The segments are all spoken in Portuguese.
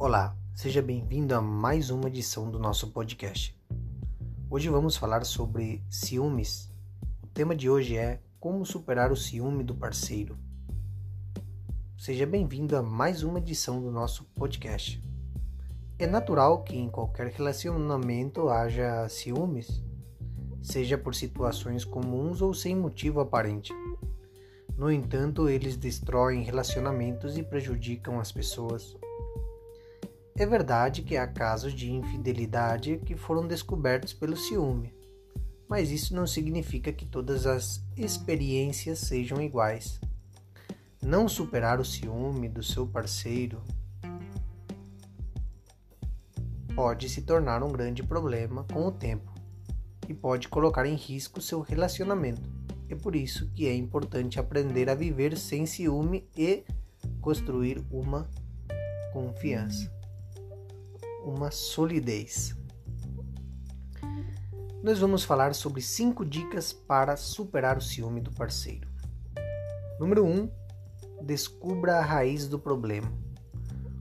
Olá, seja bem-vindo a mais uma edição do nosso podcast. Hoje vamos falar sobre ciúmes. O tema de hoje é como superar o ciúme do parceiro. Seja bem-vindo a mais uma edição do nosso podcast. É natural que em qualquer relacionamento haja ciúmes, seja por situações comuns ou sem motivo aparente. No entanto, eles destroem relacionamentos e prejudicam as pessoas. É verdade que há casos de infidelidade que foram descobertos pelo ciúme, mas isso não significa que todas as experiências sejam iguais. Não superar o ciúme do seu parceiro pode se tornar um grande problema com o tempo e pode colocar em risco seu relacionamento. É por isso que é importante aprender a viver sem ciúme e construir uma confiança uma solidez. Nós vamos falar sobre 5 dicas para superar o ciúme do parceiro. Número 1. Um, descubra a raiz do problema.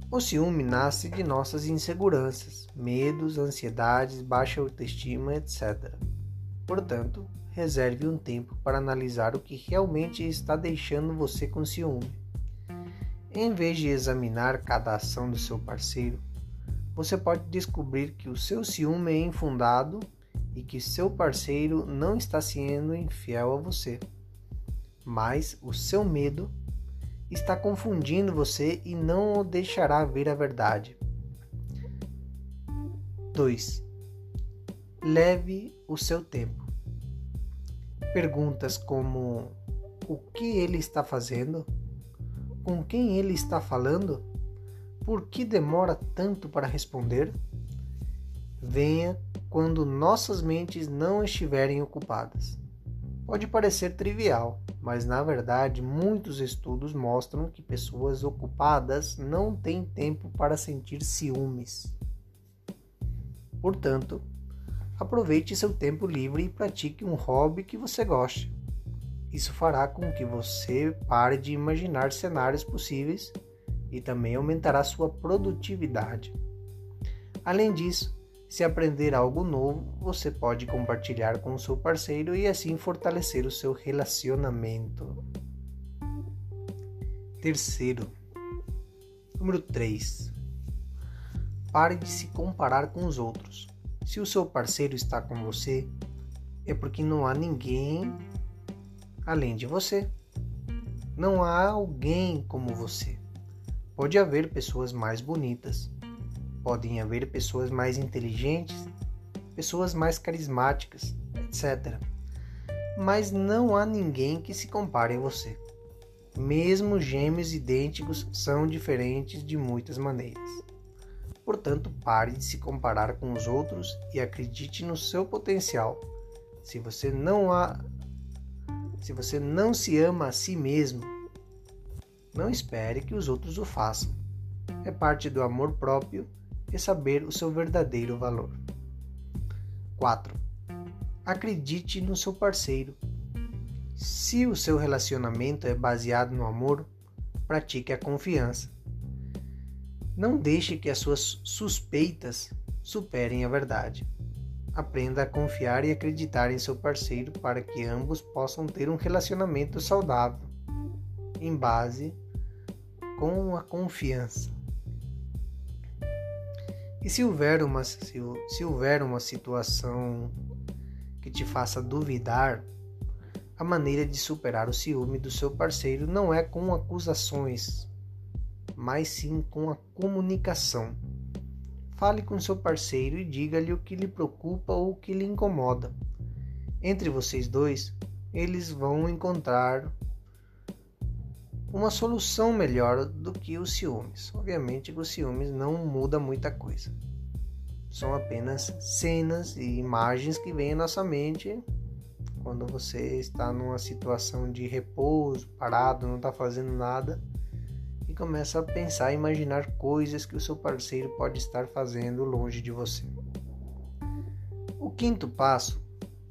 O ciúme nasce de nossas inseguranças, medos, ansiedades, baixa autoestima, etc. Portanto, reserve um tempo para analisar o que realmente está deixando você com ciúme. Em vez de examinar cada ação do seu parceiro, você pode descobrir que o seu ciúme é infundado e que seu parceiro não está sendo infiel a você. Mas o seu medo está confundindo você e não o deixará ver a verdade. 2. Leve o seu tempo. Perguntas como: o que ele está fazendo? Com quem ele está falando? Por que demora tanto para responder? Venha quando nossas mentes não estiverem ocupadas. Pode parecer trivial, mas na verdade muitos estudos mostram que pessoas ocupadas não têm tempo para sentir ciúmes. Portanto, aproveite seu tempo livre e pratique um hobby que você goste. Isso fará com que você pare de imaginar cenários possíveis e também aumentará sua produtividade. Além disso, se aprender algo novo, você pode compartilhar com seu parceiro e assim fortalecer o seu relacionamento. Terceiro, número 3. Pare de se comparar com os outros. Se o seu parceiro está com você, é porque não há ninguém além de você. Não há alguém como você. Pode haver pessoas mais bonitas, podem haver pessoas mais inteligentes, pessoas mais carismáticas, etc. Mas não há ninguém que se compare a você. Mesmo gêmeos idênticos são diferentes de muitas maneiras. Portanto, pare de se comparar com os outros e acredite no seu potencial. Se você não há se você não se ama a si mesmo, não espere que os outros o façam. É parte do amor próprio e saber o seu verdadeiro valor. 4. Acredite no seu parceiro. Se o seu relacionamento é baseado no amor, pratique a confiança. Não deixe que as suas suspeitas superem a verdade. Aprenda a confiar e acreditar em seu parceiro para que ambos possam ter um relacionamento saudável em base com a confiança. E se houver uma, se, se houver uma situação que te faça duvidar, a maneira de superar o ciúme do seu parceiro não é com acusações, mas sim com a comunicação. Fale com seu parceiro e diga-lhe o que lhe preocupa ou o que lhe incomoda. Entre vocês dois, eles vão encontrar uma solução melhor do que os ciúmes. Obviamente que os ciúmes não muda muita coisa. São apenas cenas e imagens que vêm à nossa mente quando você está numa situação de repouso, parado, não está fazendo nada e começa a pensar, imaginar coisas que o seu parceiro pode estar fazendo longe de você. O quinto passo,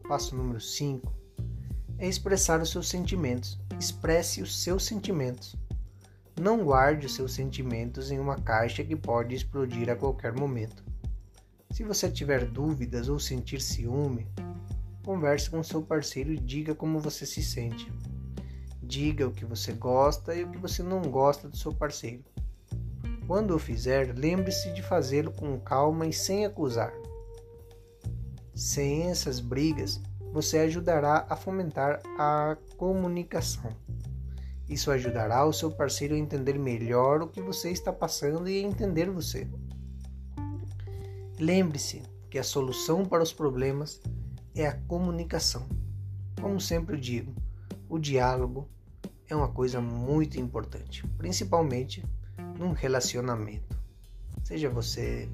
passo número 5, é expressar os seus sentimentos. Expresse os seus sentimentos. Não guarde os seus sentimentos em uma caixa que pode explodir a qualquer momento. Se você tiver dúvidas ou sentir ciúme, converse com seu parceiro e diga como você se sente. Diga o que você gosta e o que você não gosta do seu parceiro. Quando o fizer, lembre-se de fazê-lo com calma e sem acusar. Sem essas brigas, você ajudará a fomentar a comunicação. Isso ajudará o seu parceiro a entender melhor o que você está passando e a entender você. Lembre-se que a solução para os problemas é a comunicação. Como sempre digo, o diálogo é uma coisa muito importante, principalmente num relacionamento. Seja você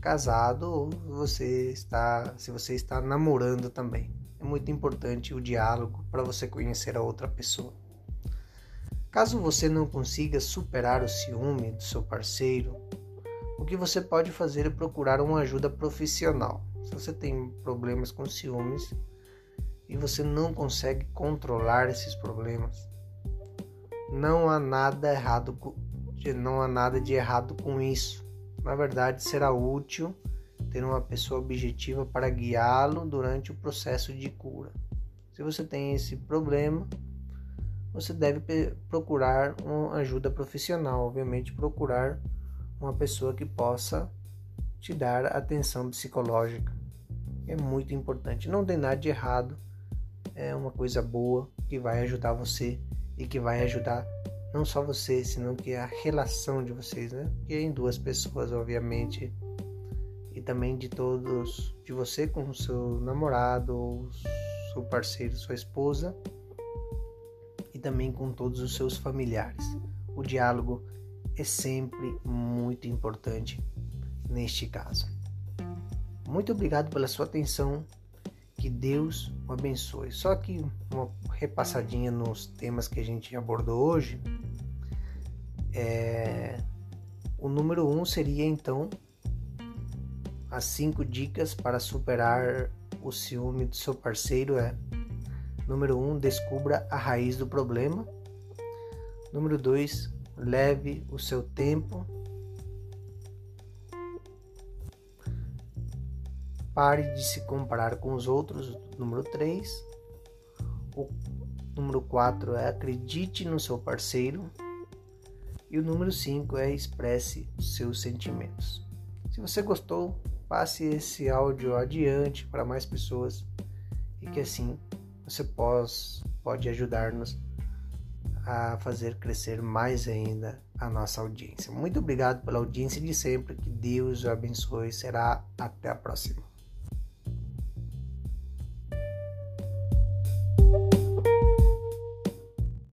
casado ou você está, se você está namorando também. Muito importante o diálogo para você conhecer a outra pessoa. Caso você não consiga superar o ciúme do seu parceiro, o que você pode fazer é procurar uma ajuda profissional. Se você tem problemas com ciúmes e você não consegue controlar esses problemas, não há nada errado não há nada de errado com isso. Na verdade, será útil ter uma pessoa objetiva para guiá-lo durante o processo de cura. Se você tem esse problema, você deve procurar uma ajuda profissional, obviamente procurar uma pessoa que possa te dar atenção psicológica. É muito importante. Não tem nada de errado. É uma coisa boa que vai ajudar você e que vai ajudar não só você, senão que a relação de vocês, né? É em duas pessoas, obviamente, e também de todos, de você com seu namorado, ou seu parceiro, sua esposa, e também com todos os seus familiares. O diálogo é sempre muito importante neste caso. Muito obrigado pela sua atenção. Que Deus o abençoe. Só que uma repassadinha nos temas que a gente abordou hoje. É... O número um seria então as cinco dicas para superar o ciúme do seu parceiro é número um descubra a raiz do problema. Número dois leve o seu tempo. Pare de se comparar com os outros. Número 3 o número 4 é acredite no seu parceiro. E o número 5 é expresse os seus sentimentos. Se você gostou, passe esse áudio adiante para mais pessoas e que assim você pode, pode ajudar-nos a fazer crescer mais ainda a nossa audiência. Muito obrigado pela audiência de sempre, que Deus o abençoe. Será até a próxima.